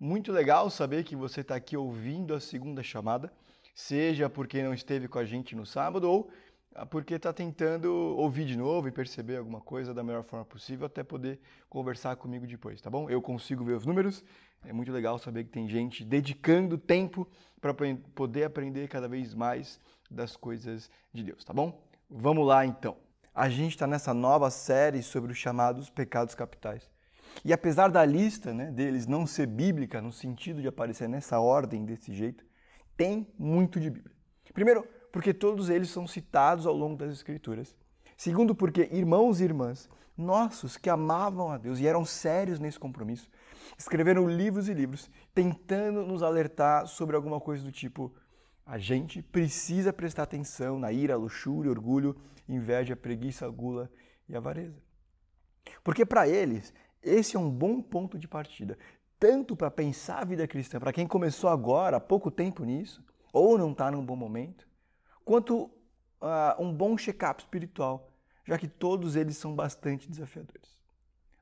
Muito legal saber que você está aqui ouvindo a segunda chamada, seja porque não esteve com a gente no sábado ou porque está tentando ouvir de novo e perceber alguma coisa da melhor forma possível até poder conversar comigo depois, tá bom? Eu consigo ver os números, é muito legal saber que tem gente dedicando tempo para poder aprender cada vez mais das coisas de Deus, tá bom? Vamos lá então. A gente está nessa nova série sobre os chamados pecados capitais. E apesar da lista né, deles não ser bíblica, no sentido de aparecer nessa ordem, desse jeito, tem muito de Bíblia. Primeiro, porque todos eles são citados ao longo das Escrituras. Segundo, porque irmãos e irmãs nossos que amavam a Deus e eram sérios nesse compromisso, escreveram livros e livros tentando nos alertar sobre alguma coisa do tipo: a gente precisa prestar atenção na ira, luxúria, orgulho, inveja, preguiça, gula e avareza. Porque para eles esse é um bom ponto de partida, tanto para pensar a vida cristã, para quem começou agora, há pouco tempo nisso, ou não está num bom momento, quanto uh, um bom check-up espiritual, já que todos eles são bastante desafiadores.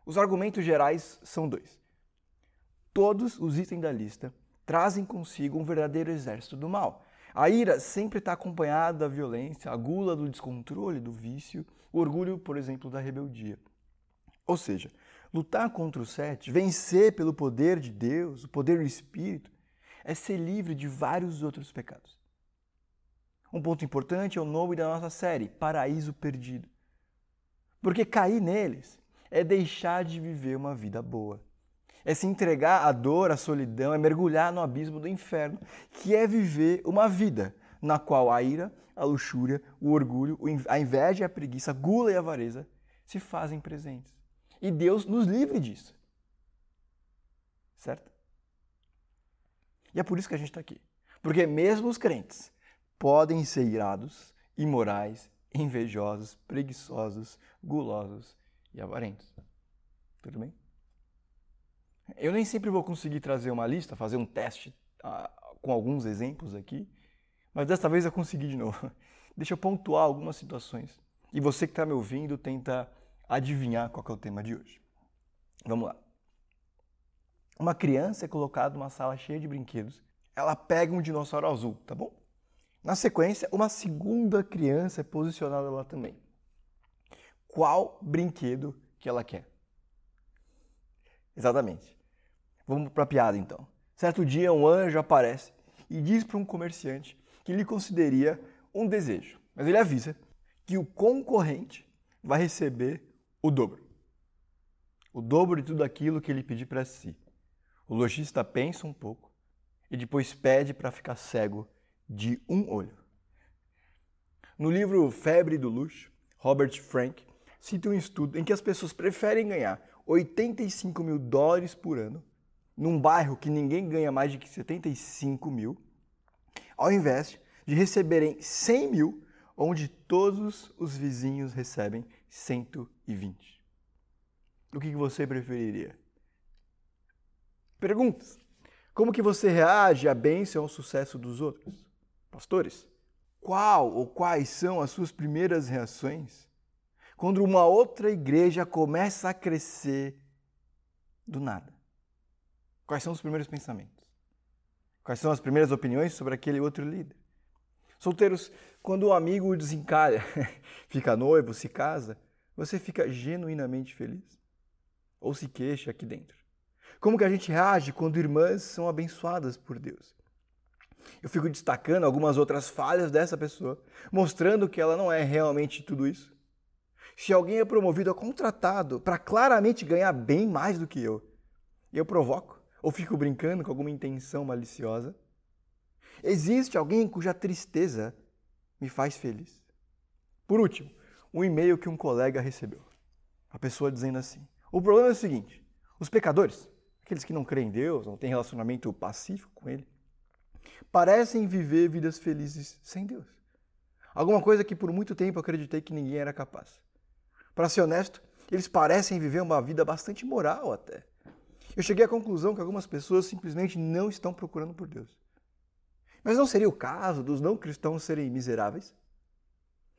Os argumentos gerais são dois. Todos os itens da lista trazem consigo um verdadeiro exército do mal. A ira sempre está acompanhada da violência, a gula do descontrole, do vício, o orgulho, por exemplo, da rebeldia. Ou seja, Lutar contra o sete, vencer pelo poder de Deus, o poder do Espírito, é ser livre de vários outros pecados. Um ponto importante é o nome da nossa série, Paraíso Perdido. Porque cair neles é deixar de viver uma vida boa. É se entregar à dor, à solidão, é mergulhar no abismo do inferno, que é viver uma vida na qual a ira, a luxúria, o orgulho, a inveja, a preguiça, a gula e a avareza se fazem presentes. E Deus nos livre disso. Certo? E é por isso que a gente está aqui. Porque mesmo os crentes podem ser irados, imorais, invejosos, preguiçosos, gulosos e avarentos. Tudo bem? Eu nem sempre vou conseguir trazer uma lista, fazer um teste uh, com alguns exemplos aqui, mas desta vez eu consegui de novo. Deixa eu pontuar algumas situações. E você que está me ouvindo tenta adivinhar qual é o tema de hoje. Vamos lá. Uma criança é colocada numa sala cheia de brinquedos. Ela pega um dinossauro azul, tá bom? Na sequência, uma segunda criança é posicionada lá também. Qual brinquedo que ela quer? Exatamente. Vamos para a piada então. Certo dia, um anjo aparece e diz para um comerciante que lhe consideraria um desejo. Mas ele avisa que o concorrente vai receber o dobro. O dobro de tudo aquilo que ele pedir para si. O lojista pensa um pouco e depois pede para ficar cego de um olho. No livro Febre do Luxo, Robert Frank cita um estudo em que as pessoas preferem ganhar 85 mil dólares por ano num bairro que ninguém ganha mais de 75 mil, ao invés de receberem 100 mil onde todos os vizinhos recebem 120. O que você preferiria? Perguntas. Como que você reage à bênção ao sucesso dos outros? Pastores, qual ou quais são as suas primeiras reações quando uma outra igreja começa a crescer do nada? Quais são os primeiros pensamentos? Quais são as primeiras opiniões sobre aquele outro líder? Solteiros, quando o amigo desencalha, fica noivo, se casa, você fica genuinamente feliz? Ou se queixa aqui dentro? Como que a gente reage quando irmãs são abençoadas por Deus? Eu fico destacando algumas outras falhas dessa pessoa, mostrando que ela não é realmente tudo isso. Se alguém é promovido a contratado para claramente ganhar bem mais do que eu, eu provoco ou fico brincando com alguma intenção maliciosa, Existe alguém cuja tristeza me faz feliz? Por último, um e-mail que um colega recebeu. A pessoa dizendo assim: O problema é o seguinte: os pecadores, aqueles que não creem em Deus, não têm relacionamento pacífico com Ele, parecem viver vidas felizes sem Deus. Alguma coisa que por muito tempo acreditei que ninguém era capaz. Para ser honesto, eles parecem viver uma vida bastante moral até. Eu cheguei à conclusão que algumas pessoas simplesmente não estão procurando por Deus. Mas não seria o caso dos não cristãos serem miseráveis?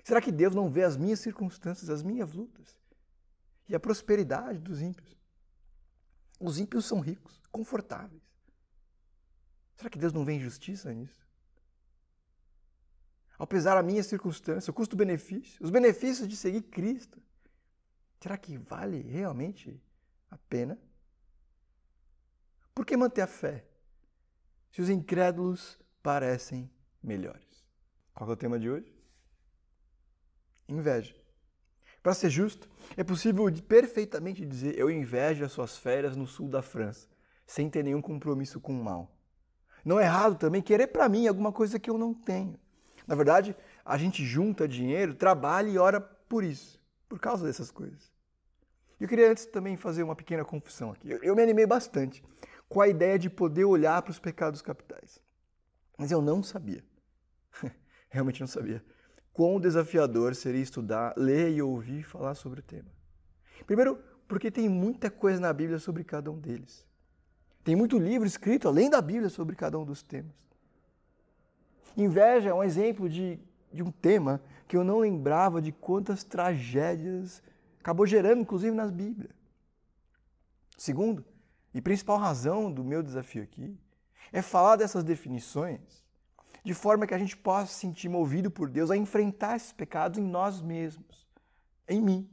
Será que Deus não vê as minhas circunstâncias, as minhas lutas e a prosperidade dos ímpios? Os ímpios são ricos, confortáveis, Será que Deus não vê injustiça nisso? Apesar da minha circunstância, o custo-benefício, os benefícios de seguir Cristo, será que vale realmente a pena? Por que manter a fé se os incrédulos parecem melhores? Qual é o tema de hoje? Inveja. Para ser justo, é possível perfeitamente dizer eu invejo as suas férias no sul da França, sem ter nenhum compromisso com o mal. Não é errado também querer para mim alguma coisa que eu não tenho. Na verdade, a gente junta dinheiro, trabalha e ora por isso, por causa dessas coisas. Eu queria antes também fazer uma pequena confissão aqui. Eu, me animei bastante com a ideia de poder olhar para os pecados capitais. Mas eu não sabia, realmente não sabia, quão desafiador seria estudar, ler e ouvir falar sobre o tema. Primeiro, porque tem muita coisa na Bíblia sobre cada um deles. Tem muito livro escrito, além da Bíblia, sobre cada um dos temas. Inveja é um exemplo de, de um tema que eu não lembrava de quantas tragédias acabou gerando, inclusive nas Bíblias. Segundo, e principal razão do meu desafio aqui, é falar dessas definições de forma que a gente possa se sentir movido por Deus a enfrentar esses pecados em nós mesmos, em mim.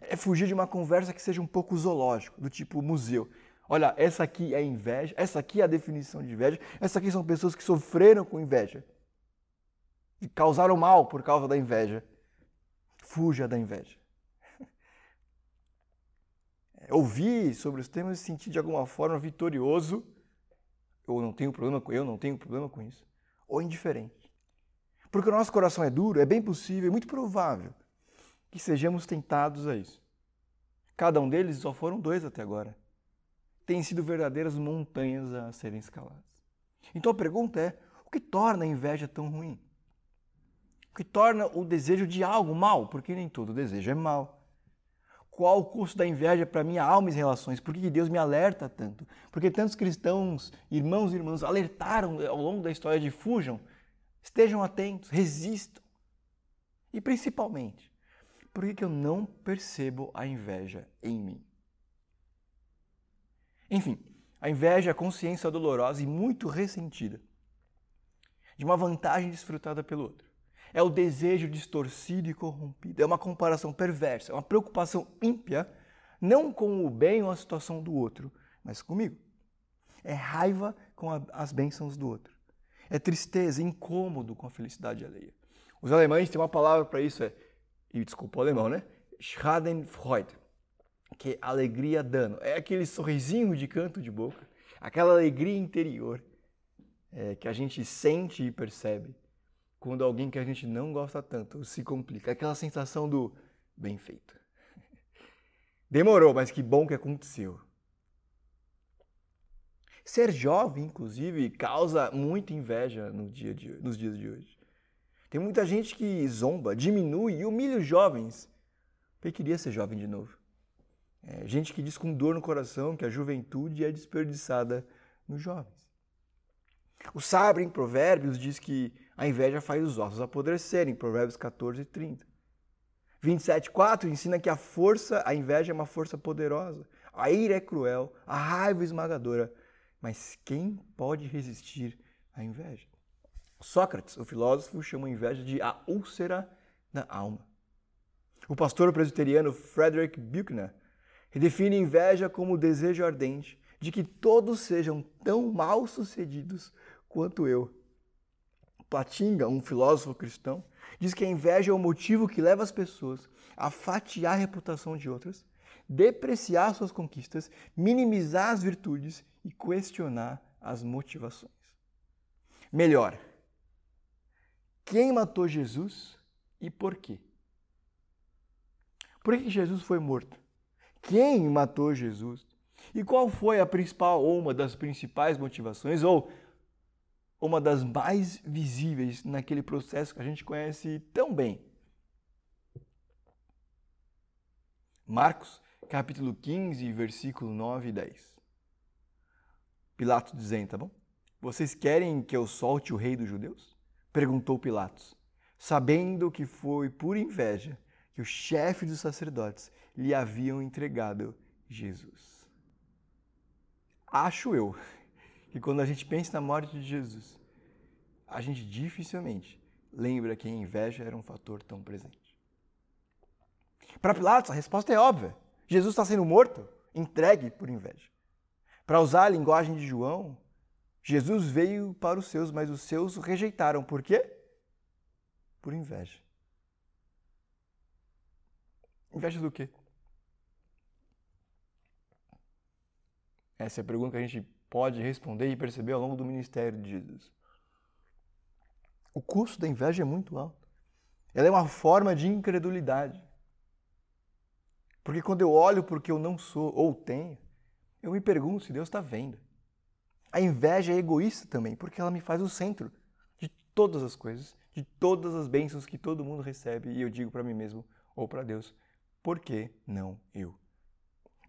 É fugir de uma conversa que seja um pouco zoológico, do tipo museu. Olha, essa aqui é inveja, essa aqui é a definição de inveja, essa aqui são pessoas que sofreram com inveja e causaram mal por causa da inveja. Fuja da inveja. É, ouvir sobre os temas e sentir de alguma forma vitorioso, ou não tenho problema com eu, não tenho problema com isso, ou indiferente. Porque o nosso coração é duro, é bem possível, é muito provável que sejamos tentados a isso. Cada um deles só foram dois até agora têm sido verdadeiras montanhas a serem escaladas. Então a pergunta é: o que torna a inveja tão ruim? O que torna o desejo de algo mal? Porque nem todo desejo é mal. Qual o custo da inveja para minha alma e relações? Por que Deus me alerta tanto? Porque tantos cristãos, irmãos e irmãs, alertaram ao longo da história de fujam, estejam atentos, resistam. E principalmente, por que eu não percebo a inveja em mim? Enfim, a inveja é a consciência dolorosa e muito ressentida de uma vantagem desfrutada pelo outro. É o desejo distorcido e corrompido. É uma comparação perversa, é uma preocupação ímpia, não com o bem ou a situação do outro, mas comigo. É raiva com a, as bênçãos do outro. É tristeza, incômodo com a felicidade alheia. Os alemães têm uma palavra para isso, é, e desculpa o alemão, né? Schadenfreude que é alegria dando. É aquele sorrisinho de canto de boca, aquela alegria interior é, que a gente sente e percebe quando alguém que a gente não gosta tanto se complica. Aquela sensação do bem feito. Demorou, mas que bom que aconteceu. Ser jovem, inclusive, causa muita inveja no dia de, nos dias de hoje. Tem muita gente que zomba, diminui e humilha os jovens. Eu queria ser jovem de novo. É, gente que diz com dor no coração que a juventude é desperdiçada nos jovens. O sábio em Provérbios diz que a inveja faz os ossos apodrecerem, Provérbios 14 e 30. 27,4 ensina que a força, a inveja é uma força poderosa, a ira é cruel, a raiva é esmagadora, mas quem pode resistir à inveja? Sócrates, o filósofo, chama a inveja de a úlcera da alma. O pastor presbiteriano Frederick Buechner Redefine inveja como o desejo ardente de que todos sejam tão mal sucedidos quanto eu. Platinga, um filósofo cristão, diz que a inveja é o motivo que leva as pessoas a fatiar a reputação de outras, depreciar suas conquistas, minimizar as virtudes e questionar as motivações. Melhor, quem matou Jesus e por quê? Por que Jesus foi morto? Quem matou Jesus? E qual foi a principal ou uma das principais motivações ou uma das mais visíveis naquele processo que a gente conhece tão bem? Marcos, capítulo 15, versículo 9 e 10. Pilatos dizendo, tá bom? Vocês querem que eu solte o rei dos judeus? Perguntou Pilatos, sabendo que foi por inveja que o chefe dos sacerdotes lhe haviam entregado Jesus. Acho eu que quando a gente pensa na morte de Jesus, a gente dificilmente lembra que a inveja era um fator tão presente. Para Pilatos, a resposta é óbvia. Jesus está sendo morto, entregue por inveja. Para usar a linguagem de João, Jesus veio para os seus, mas os seus o rejeitaram. Por quê? Por inveja. Inveja do quê? Essa é a pergunta que a gente pode responder e perceber ao longo do ministério de Jesus. O custo da inveja é muito alto. Ela é uma forma de incredulidade. Porque quando eu olho porque eu não sou ou tenho, eu me pergunto se Deus está vendo. A inveja é egoísta também, porque ela me faz o centro de todas as coisas, de todas as bênçãos que todo mundo recebe, e eu digo para mim mesmo ou para Deus, por que não eu?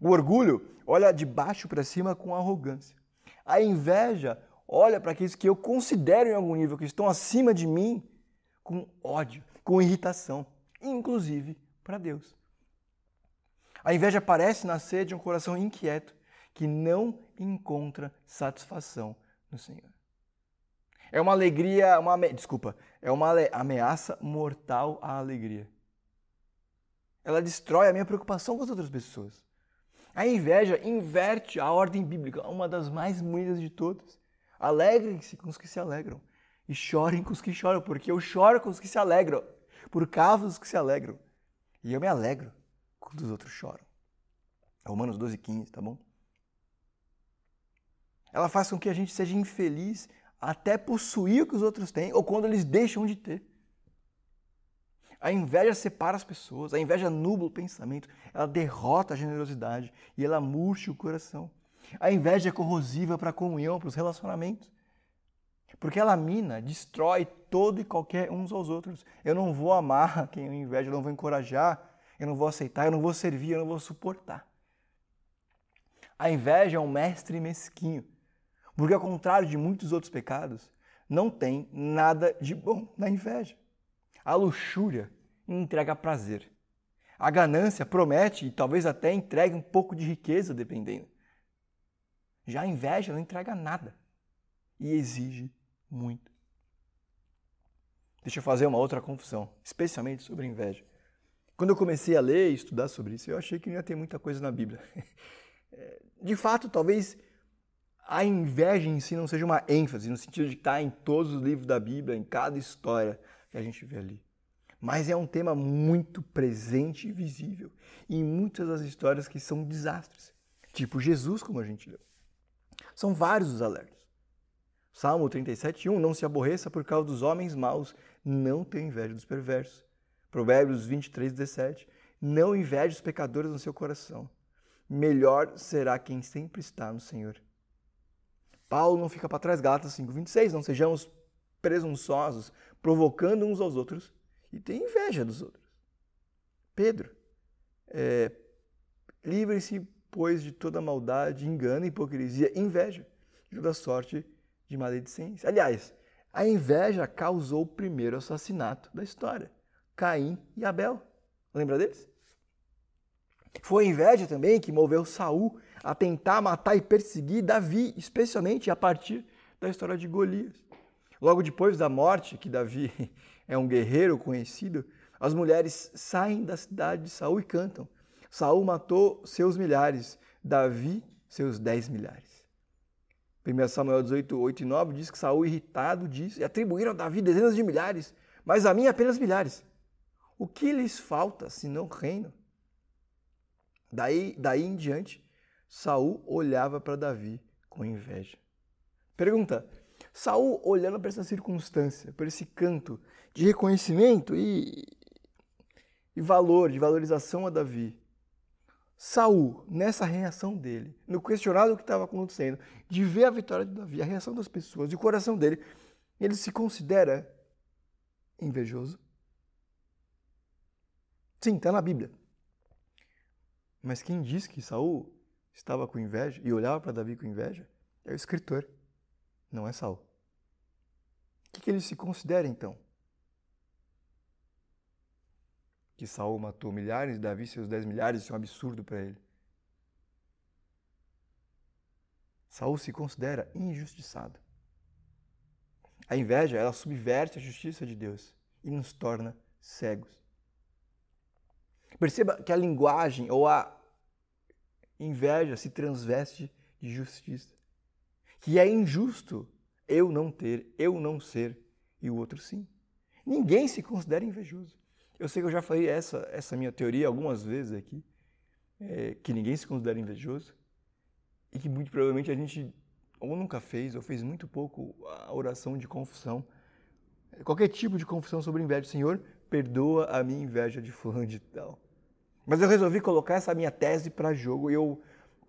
O orgulho olha de baixo para cima com arrogância. A inveja olha para aqueles que eu considero em algum nível que estão acima de mim com ódio, com irritação, inclusive para Deus. A inveja parece nascer de um coração inquieto que não encontra satisfação no Senhor. É uma alegria, uma desculpa, é uma ameaça mortal à alegria. Ela destrói a minha preocupação com as outras pessoas. A inveja inverte a ordem bíblica, uma das mais bonitas de todas. Alegrem-se com os que se alegram e chorem com os que choram, porque eu choro com os que se alegram, por causa dos que se alegram. E eu me alegro quando os outros choram. Romanos 12, 15, tá bom? Ela faz com que a gente seja infeliz até possuir o que os outros têm ou quando eles deixam de ter. A inveja separa as pessoas, a inveja nubla o pensamento, ela derrota a generosidade e ela murcha o coração. A inveja é corrosiva para a comunhão, para os relacionamentos. Porque ela mina, destrói todo e qualquer uns aos outros. Eu não vou amar quem eu inveja, eu não vou encorajar, eu não vou aceitar, eu não vou servir, eu não vou suportar. A inveja é um mestre mesquinho. Porque, ao contrário de muitos outros pecados, não tem nada de bom na inveja. A luxúria entrega prazer. A ganância promete e talvez até entregue um pouco de riqueza, dependendo. Já a inveja não entrega nada e exige muito. Deixa eu fazer uma outra confusão, especialmente sobre inveja. Quando eu comecei a ler e estudar sobre isso, eu achei que não ia ter muita coisa na Bíblia. É, de fato, talvez a inveja em si não seja uma ênfase, no sentido de estar em todos os livros da Bíblia, em cada história que a gente vê ali. Mas é um tema muito presente e visível em muitas das histórias que são desastres, tipo Jesus, como a gente leu. São vários os alertas. Salmo 37, 1, não se aborreça por causa dos homens maus, não tenha inveja dos perversos. Provérbios 23, 17, não inveje os pecadores no seu coração. Melhor será quem sempre está no Senhor. Paulo não fica para trás, Gálatas 5:26, não sejamos presunçosos, provocando uns aos outros e tem inveja dos outros. Pedro, é, livre-se, pois, de toda maldade, engano, hipocrisia, inveja, toda sorte de maledicência. Aliás, a inveja causou o primeiro assassinato da história, Caim e Abel. Lembra deles? Foi a inveja também que moveu Saul a tentar matar e perseguir Davi, especialmente a partir da história de Golias. Logo depois da morte, que Davi é um guerreiro conhecido, as mulheres saem da cidade de Saul e cantam. Saul matou seus milhares, Davi seus dez milhares. 1 Samuel 18, 8 e 9 diz que Saul, irritado, disse, e atribuíram a Davi dezenas de milhares, mas a mim apenas milhares. O que lhes falta, senão reino? Daí, daí em diante, Saul olhava para Davi com inveja. Pergunta: Saul, olhando para essa circunstância, para esse canto de reconhecimento e, e valor, de valorização a Davi, Saul, nessa reação dele, no questionado que estava acontecendo, de ver a vitória de Davi, a reação das pessoas e o coração dele, ele se considera invejoso? Sim, está na Bíblia. Mas quem diz que Saul estava com inveja e olhava para Davi com inveja é o escritor, não é Saul. O que, que ele se considera então? Que Saul matou milhares, Davi seus dez milhares, isso é um absurdo para ele. Saul se considera injustiçado. A inveja, ela subverte a justiça de Deus e nos torna cegos. Perceba que a linguagem ou a inveja se transveste de justiça. Que é injusto eu não ter, eu não ser e o outro sim. Ninguém se considera invejoso. Eu sei que eu já falei essa, essa minha teoria algumas vezes aqui, é, que ninguém se considera invejoso e que muito provavelmente a gente ou nunca fez, ou fez muito pouco a oração de confissão. Qualquer tipo de confissão sobre inveja. Senhor, perdoa a minha inveja de fulano de tal. Mas eu resolvi colocar essa minha tese para jogo e eu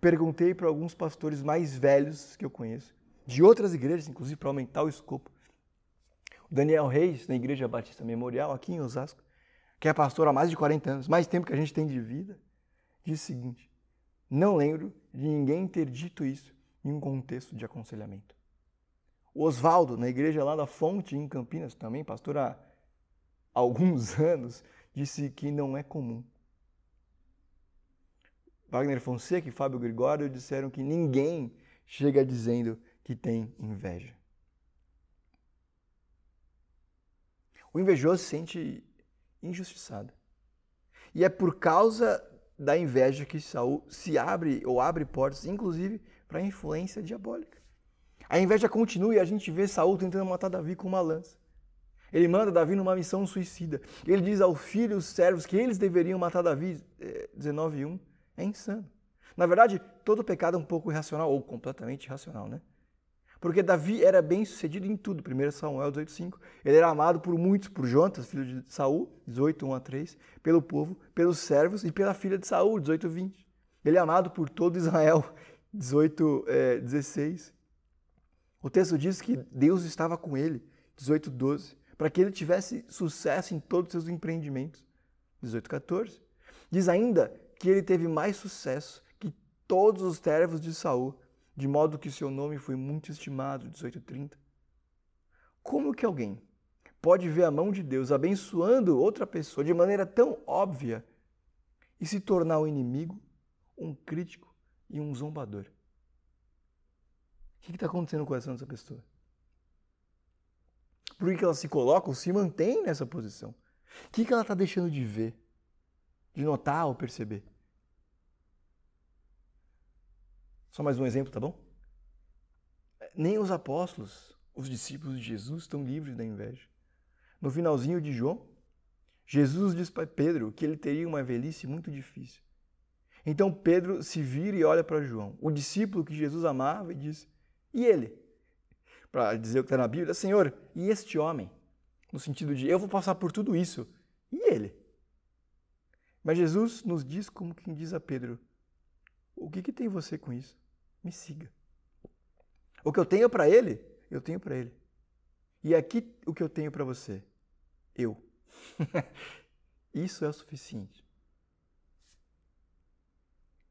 perguntei para alguns pastores mais velhos que eu conheço, de outras igrejas, inclusive para aumentar o escopo. O Daniel Reis, na Igreja Batista Memorial, aqui em Osasco, que é pastor há mais de 40 anos, mais tempo que a gente tem de vida, disse o seguinte: Não lembro de ninguém ter dito isso em um contexto de aconselhamento. O Oswaldo, na igreja lá da Fonte, em Campinas, também pastor há alguns anos, disse que não é comum. Wagner Fonseca e Fábio Gregório disseram que ninguém chega dizendo que tem inveja. O invejoso se sente injustiçado. E é por causa da inveja que Saul se abre ou abre portas, inclusive para a influência diabólica. A inveja continua e a gente vê Saul tentando matar Davi com uma lança. Ele manda Davi numa missão suicida. Ele diz ao filho e aos servos que eles deveriam matar Davi, 19:1. É, insano. Na verdade, todo pecado é um pouco irracional ou completamente irracional, né? Porque Davi era bem sucedido em tudo. 1 Samuel 18,5. Ele era amado por muitos, por Jonas, filho de Saul, 18, 1 a 3, pelo povo, pelos servos e pela filha de Saul, 18, 20. Ele é amado por todo Israel. 18, é, 16. O texto diz que Deus estava com ele, 18, 12, para que ele tivesse sucesso em todos os seus empreendimentos, 18, 14. Diz ainda que ele teve mais sucesso que todos os servos de Saul, de modo que seu nome foi muito estimado, 18, 30. Como que alguém pode ver a mão de Deus abençoando outra pessoa de maneira tão óbvia e se tornar um inimigo, um crítico, e um zombador. O que está acontecendo no coração dessa pessoa? Por que ela se coloca ou se mantém nessa posição? O que ela está deixando de ver, de notar ou perceber? Só mais um exemplo, tá bom? Nem os apóstolos, os discípulos de Jesus, estão livres da inveja. No finalzinho de João, Jesus diz para Pedro que ele teria uma velhice muito difícil. Então Pedro se vira e olha para João, o discípulo que Jesus amava, e diz: E ele? Para dizer o que está na Bíblia, Senhor, e este homem? No sentido de: Eu vou passar por tudo isso. E ele? Mas Jesus nos diz como quem diz a Pedro: O que, que tem você com isso? Me siga. O que eu tenho para ele, eu tenho para ele. E aqui o que eu tenho para você? Eu. isso é o suficiente.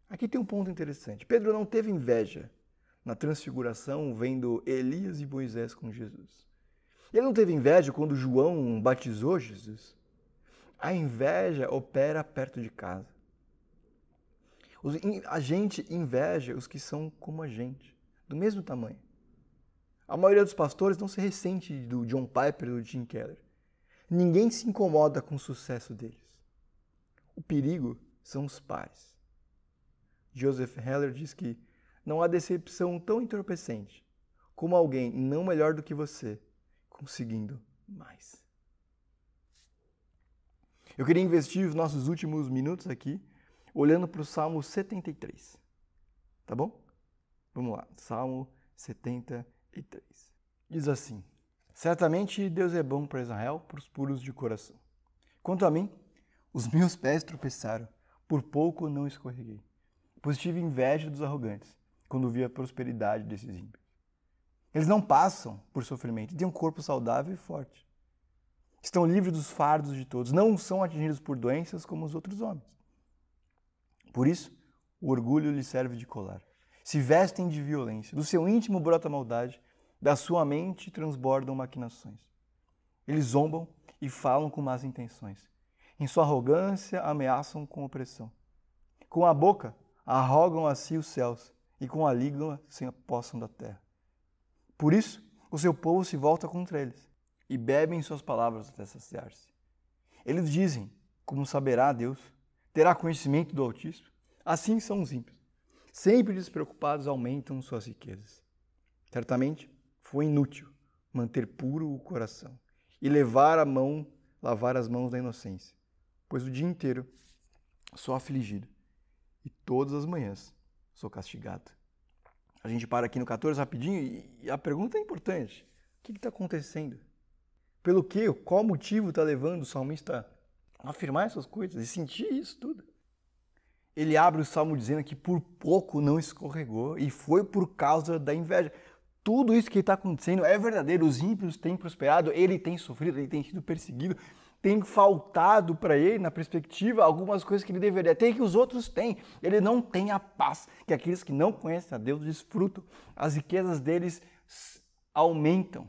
Aqui tem um ponto interessante. Pedro não teve inveja na transfiguração vendo Elias e Moisés com Jesus. Ele não teve inveja quando João batizou Jesus. A inveja opera perto de casa. A gente inveja os que são como a gente, do mesmo tamanho. A maioria dos pastores não se ressente do John Piper do Tim Keller. Ninguém se incomoda com o sucesso deles. O perigo são os pares. Joseph Heller diz que não há decepção tão entorpecente como alguém não melhor do que você conseguindo mais. Eu queria investir os nossos últimos minutos aqui olhando para o Salmo 73. Tá bom? Vamos lá, Salmo 73. Diz assim: Certamente Deus é bom para Israel, para os puros de coração. Quanto a mim, os meus pés tropeçaram, por pouco não escorreguei pois tive inveja dos arrogantes quando vi a prosperidade desses ímpios. Eles não passam por sofrimento, têm um corpo saudável e forte. Estão livres dos fardos de todos, não são atingidos por doenças como os outros homens. Por isso, o orgulho lhes serve de colar. Se vestem de violência, do seu íntimo brota maldade, da sua mente transbordam maquinações. Eles zombam e falam com más intenções. Em sua arrogância, ameaçam com opressão. Com a boca, arrogam a si os céus e com a língua se apossam da terra. Por isso, o seu povo se volta contra eles e bebem suas palavras até saciar-se. Eles dizem: Como saberá Deus? Terá conhecimento do Altíssimo? Assim são os ímpios. Sempre despreocupados aumentam suas riquezas. Certamente foi inútil manter puro o coração e levar a mão, lavar as mãos da inocência, pois o dia inteiro sou afligido e todas as manhãs sou castigado. A gente para aqui no 14 rapidinho e a pergunta é importante: o que está acontecendo? Pelo que? Qual motivo está levando o salmista a afirmar essas coisas e sentir isso tudo? Ele abre o salmo dizendo que por pouco não escorregou e foi por causa da inveja. Tudo isso que está acontecendo é verdadeiro. Os ímpios têm prosperado, ele tem sofrido, ele tem sido perseguido, tem faltado para ele, na perspectiva, algumas coisas que ele deveria ter que os outros têm. Ele não tem a paz que aqueles que não conhecem a Deus desfrutam. As riquezas deles aumentam.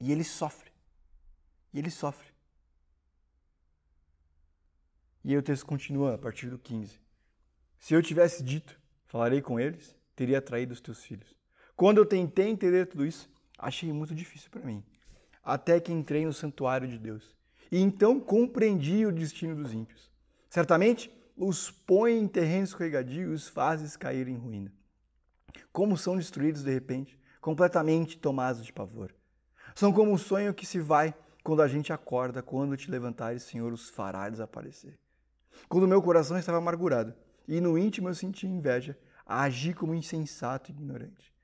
E ele sofre. E ele sofre. E aí o texto continua a partir do 15. Se eu tivesse dito, falarei com eles, teria traído os teus filhos. Quando eu tentei entender tudo isso, achei muito difícil para mim até que entrei no santuário de Deus. E então compreendi o destino dos ímpios. Certamente os põe em terreno escorregadio e os fazes cair em ruína. Como são destruídos de repente, completamente tomados de pavor. São como um sonho que se vai quando a gente acorda, quando te levantares, Senhor, os fará desaparecer. Quando meu coração estava amargurado e no íntimo eu sentia inveja, agi como insensato e ignorante.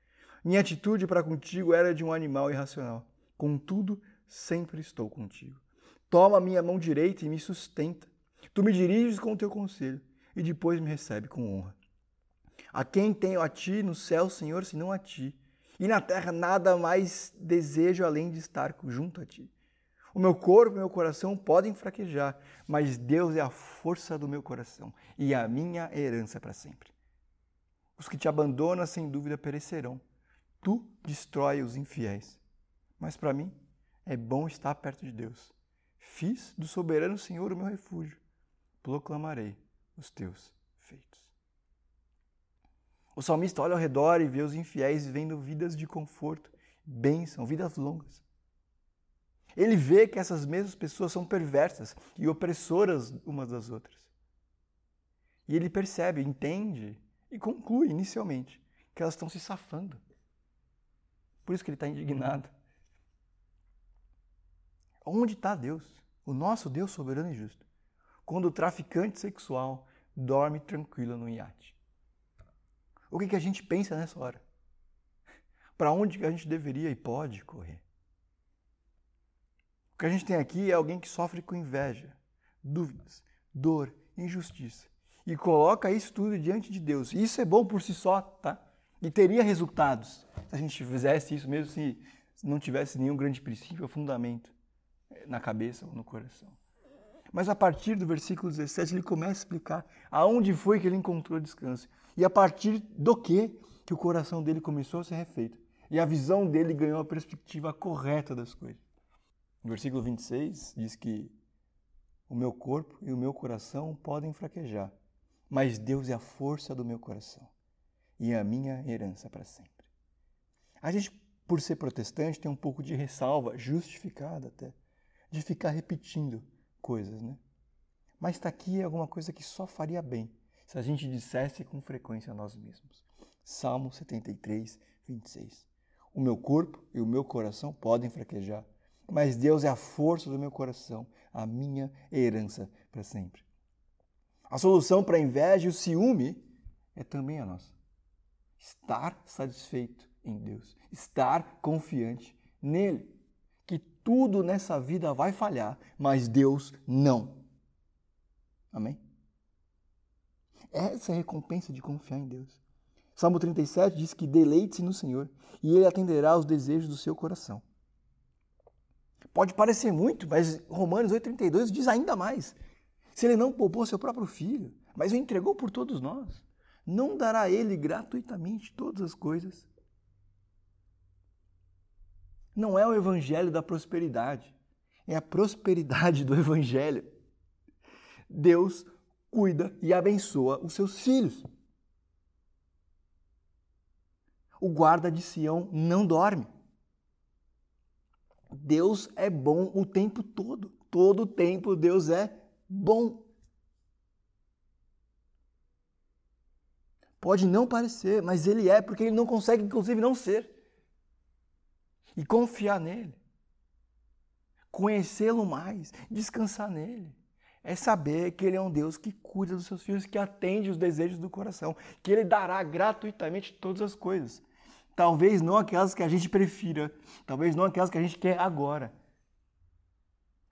Minha atitude para contigo era de um animal irracional. Contudo, sempre estou contigo. Toma minha mão direita e me sustenta. Tu me diriges com o teu conselho e depois me recebe com honra. A quem tenho a ti no céu, Senhor, senão a ti? E na terra nada mais desejo além de estar junto a ti. O meu corpo e meu coração podem fraquejar, mas Deus é a força do meu coração e a minha herança para sempre. Os que te abandonam, sem dúvida, perecerão. Tu destrói os infiéis mas para mim é bom estar perto de Deus. Fiz do soberano Senhor o meu refúgio. Proclamarei os teus. O salmista olha ao redor e vê os infiéis vivendo vidas de conforto, bênção, vidas longas. Ele vê que essas mesmas pessoas são perversas e opressoras umas das outras. E ele percebe, entende e conclui inicialmente que elas estão se safando. Por isso que ele está indignado. Onde está Deus? O nosso Deus soberano e justo. Quando o traficante sexual dorme tranquilo no iate. O que, que a gente pensa nessa hora? Para onde a gente deveria e pode correr? O que a gente tem aqui é alguém que sofre com inveja, dúvidas, dor, injustiça e coloca isso tudo diante de Deus. E isso é bom por si só, tá? E teria resultados se a gente fizesse isso mesmo se não tivesse nenhum grande princípio ou fundamento na cabeça ou no coração. Mas a partir do versículo 17 ele começa a explicar aonde foi que ele encontrou descanso e a partir do que que o coração dele começou a ser refeito e a visão dele ganhou a perspectiva correta das coisas. No versículo 26 diz que o meu corpo e o meu coração podem fraquejar, mas Deus é a força do meu coração e a minha herança para sempre. A gente, por ser protestante, tem um pouco de ressalva, justificada até, de ficar repetindo coisas, né? Mas está aqui alguma coisa que só faria bem se a gente dissesse com frequência a nós mesmos. Salmo 73, 26. O meu corpo e o meu coração podem fraquejar, mas Deus é a força do meu coração, a minha herança para sempre. A solução para a inveja e o ciúme é também a nossa. Estar satisfeito em Deus, estar confiante nele tudo nessa vida vai falhar, mas Deus não. Amém? Essa é a recompensa de confiar em Deus. Salmo 37 diz que deleite-se no Senhor e Ele atenderá aos desejos do seu coração. Pode parecer muito, mas Romanos 8,32 diz ainda mais. Se Ele não poupou seu próprio filho, mas o entregou por todos nós, não dará a Ele gratuitamente todas as coisas? não é o evangelho da prosperidade, é a prosperidade do evangelho. Deus cuida e abençoa os seus filhos. O guarda de Sião não dorme. Deus é bom o tempo todo. Todo o tempo Deus é bom. Pode não parecer, mas ele é porque ele não consegue, inclusive, não ser. E confiar nele. Conhecê-lo mais, descansar nele. É saber que ele é um Deus que cuida dos seus filhos, que atende os desejos do coração, que ele dará gratuitamente todas as coisas. Talvez não aquelas que a gente prefira, talvez não aquelas que a gente quer agora.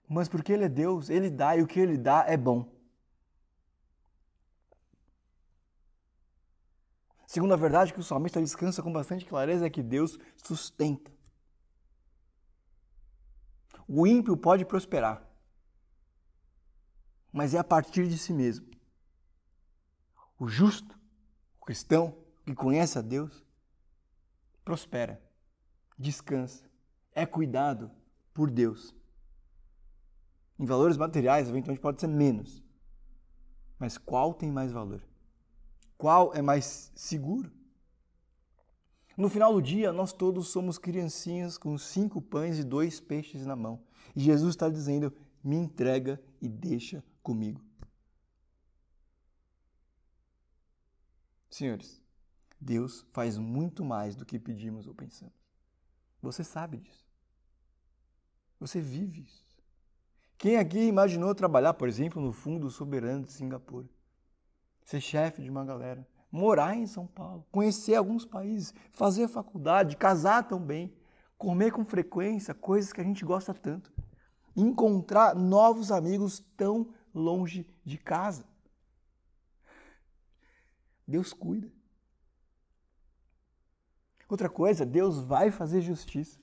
Mas porque ele é Deus, ele dá e o que ele dá é bom. Segundo a verdade que o salmista descansa com bastante clareza é que Deus sustenta. O ímpio pode prosperar, mas é a partir de si mesmo. O justo, o cristão que conhece a Deus, prospera, descansa, é cuidado por Deus. Em valores materiais, eventualmente pode ser menos. Mas qual tem mais valor? Qual é mais seguro? No final do dia, nós todos somos criancinhas com cinco pães e dois peixes na mão. E Jesus está dizendo: me entrega e deixa comigo. Senhores, Deus faz muito mais do que pedimos ou pensamos. Você sabe disso. Você vive isso. Quem aqui imaginou trabalhar, por exemplo, no Fundo Soberano de Singapura? ser chefe de uma galera, morar em São Paulo, conhecer alguns países, fazer faculdade, casar também, comer com frequência coisas que a gente gosta tanto, encontrar novos amigos tão longe de casa. Deus cuida. Outra coisa, Deus vai fazer justiça.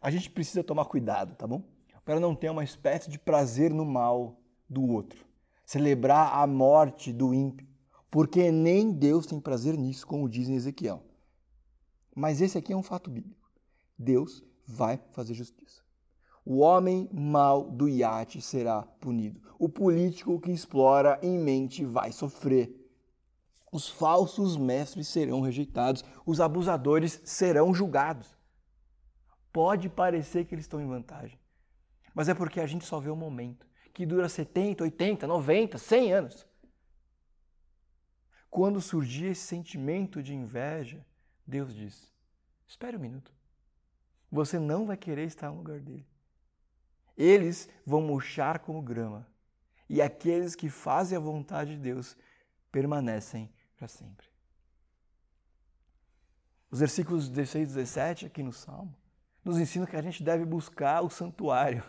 A gente precisa tomar cuidado, tá bom? Para não ter uma espécie de prazer no mal do outro celebrar a morte do ímpio, porque nem Deus tem prazer nisso, como diz em Ezequiel. Mas esse aqui é um fato bíblico. Deus vai fazer justiça. O homem mau do iate será punido. O político que explora em mente vai sofrer. Os falsos mestres serão rejeitados. Os abusadores serão julgados. Pode parecer que eles estão em vantagem, mas é porque a gente só vê o momento que dura 70, 80, 90, 100 anos. Quando surgir esse sentimento de inveja, Deus diz: espere um minuto. Você não vai querer estar no lugar dele. Eles vão murchar como grama, e aqueles que fazem a vontade de Deus permanecem para sempre. Os versículos 16 e 17 aqui no Salmo nos ensinam que a gente deve buscar o santuário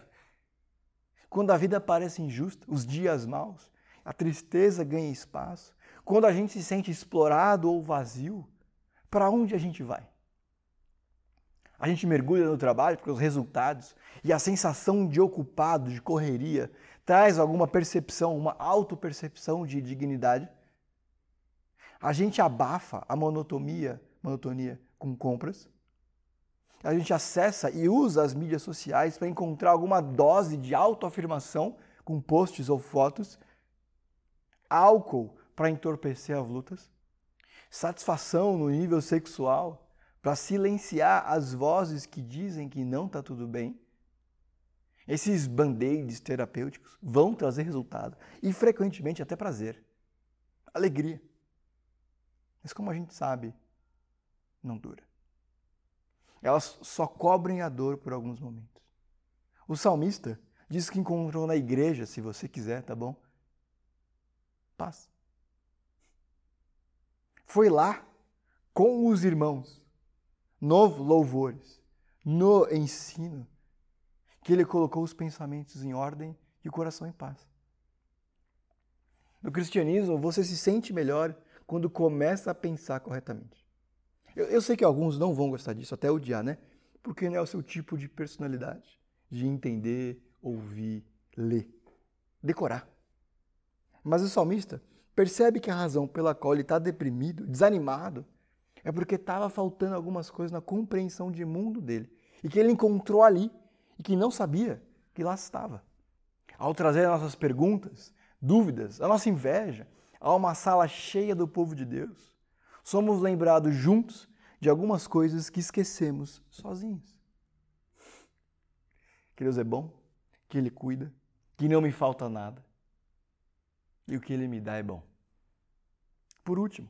quando a vida parece injusta, os dias maus, a tristeza ganha espaço, quando a gente se sente explorado ou vazio, para onde a gente vai? A gente mergulha no trabalho porque os resultados e a sensação de ocupado, de correria, traz alguma percepção, uma autopercepção de dignidade. A gente abafa a monotonia, monotonia com compras. A gente acessa e usa as mídias sociais para encontrar alguma dose de autoafirmação com posts ou fotos, álcool para entorpecer as lutas, satisfação no nível sexual para silenciar as vozes que dizem que não está tudo bem. Esses band-aids terapêuticos vão trazer resultado e frequentemente até prazer, alegria. Mas como a gente sabe, não dura elas só cobrem a dor por alguns momentos. O salmista diz que encontrou na igreja, se você quiser, tá bom? Paz. Foi lá com os irmãos, no louvores, no ensino, que ele colocou os pensamentos em ordem e o coração em paz. No cristianismo, você se sente melhor quando começa a pensar corretamente. Eu, eu sei que alguns não vão gostar disso, até odiar, né? Porque não é o seu tipo de personalidade, de entender, ouvir, ler, decorar. Mas o salmista percebe que a razão pela qual ele está deprimido, desanimado, é porque estava faltando algumas coisas na compreensão de mundo dele e que ele encontrou ali e que não sabia que lá estava. Ao trazer nossas perguntas, dúvidas, a nossa inveja a uma sala cheia do povo de Deus, somos lembrados juntos de algumas coisas que esquecemos sozinhos. Que Deus é bom, que Ele cuida, que não me falta nada e o que Ele me dá é bom. Por último,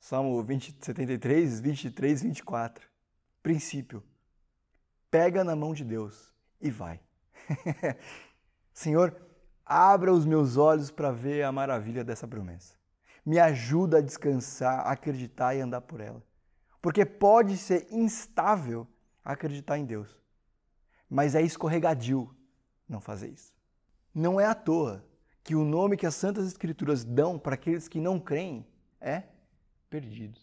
Salmo 20, 73, 23, 24. Princípio. Pega na mão de Deus e vai. Senhor, abra os meus olhos para ver a maravilha dessa promessa. Me ajuda a descansar, a acreditar e andar por ela. Porque pode ser instável acreditar em Deus, mas é escorregadio não fazer isso. Não é à toa que o nome que as Santas Escrituras dão para aqueles que não creem é perdidos.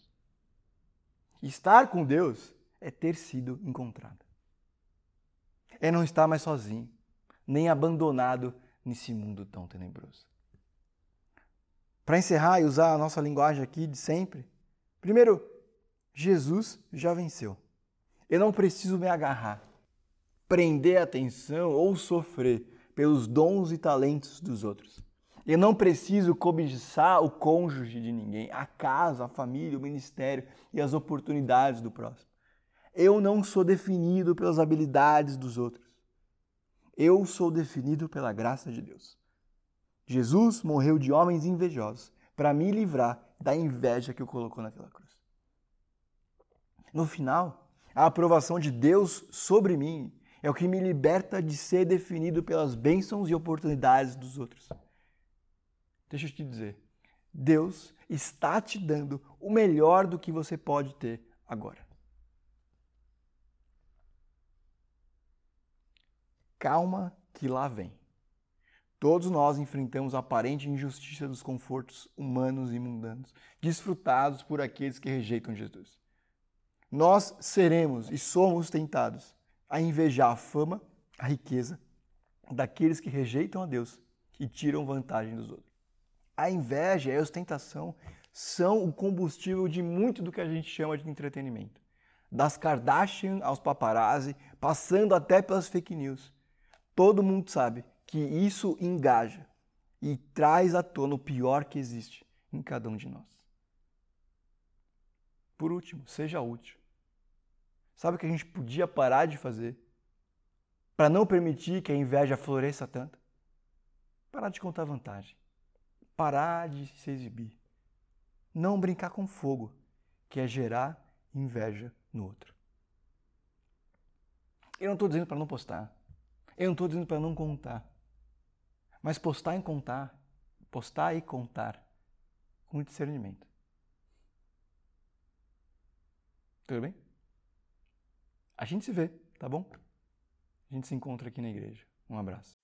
Estar com Deus é ter sido encontrado. É não estar mais sozinho, nem abandonado nesse mundo tão tenebroso. Para encerrar e usar a nossa linguagem aqui de sempre, primeiro, Jesus já venceu. Eu não preciso me agarrar, prender a atenção ou sofrer pelos dons e talentos dos outros. Eu não preciso cobiçar o cônjuge de ninguém, a casa, a família, o ministério e as oportunidades do próximo. Eu não sou definido pelas habilidades dos outros. Eu sou definido pela graça de Deus. Jesus morreu de homens invejosos para me livrar da inveja que o colocou naquela cruz. No final, a aprovação de Deus sobre mim é o que me liberta de ser definido pelas bênçãos e oportunidades dos outros. Deixa eu te dizer, Deus está te dando o melhor do que você pode ter agora. Calma que lá vem. Todos nós enfrentamos a aparente injustiça dos confortos humanos e mundanos, desfrutados por aqueles que rejeitam Jesus. Nós seremos e somos tentados a invejar a fama, a riqueza daqueles que rejeitam a Deus e tiram vantagem dos outros. A inveja e a ostentação são o combustível de muito do que a gente chama de entretenimento. Das Kardashian aos paparazzi, passando até pelas fake news. Todo mundo sabe que isso engaja e traz à tona o pior que existe em cada um de nós. Por último, seja útil. Sabe o que a gente podia parar de fazer para não permitir que a inveja floresça tanto? Parar de contar vantagem parar de se exibir. Não brincar com fogo, que é gerar inveja no outro. Eu não estou dizendo para não postar. Eu não estou dizendo para não contar. Mas postar e contar, postar e contar com discernimento. Tudo bem? A gente se vê, tá bom? A gente se encontra aqui na igreja. Um abraço.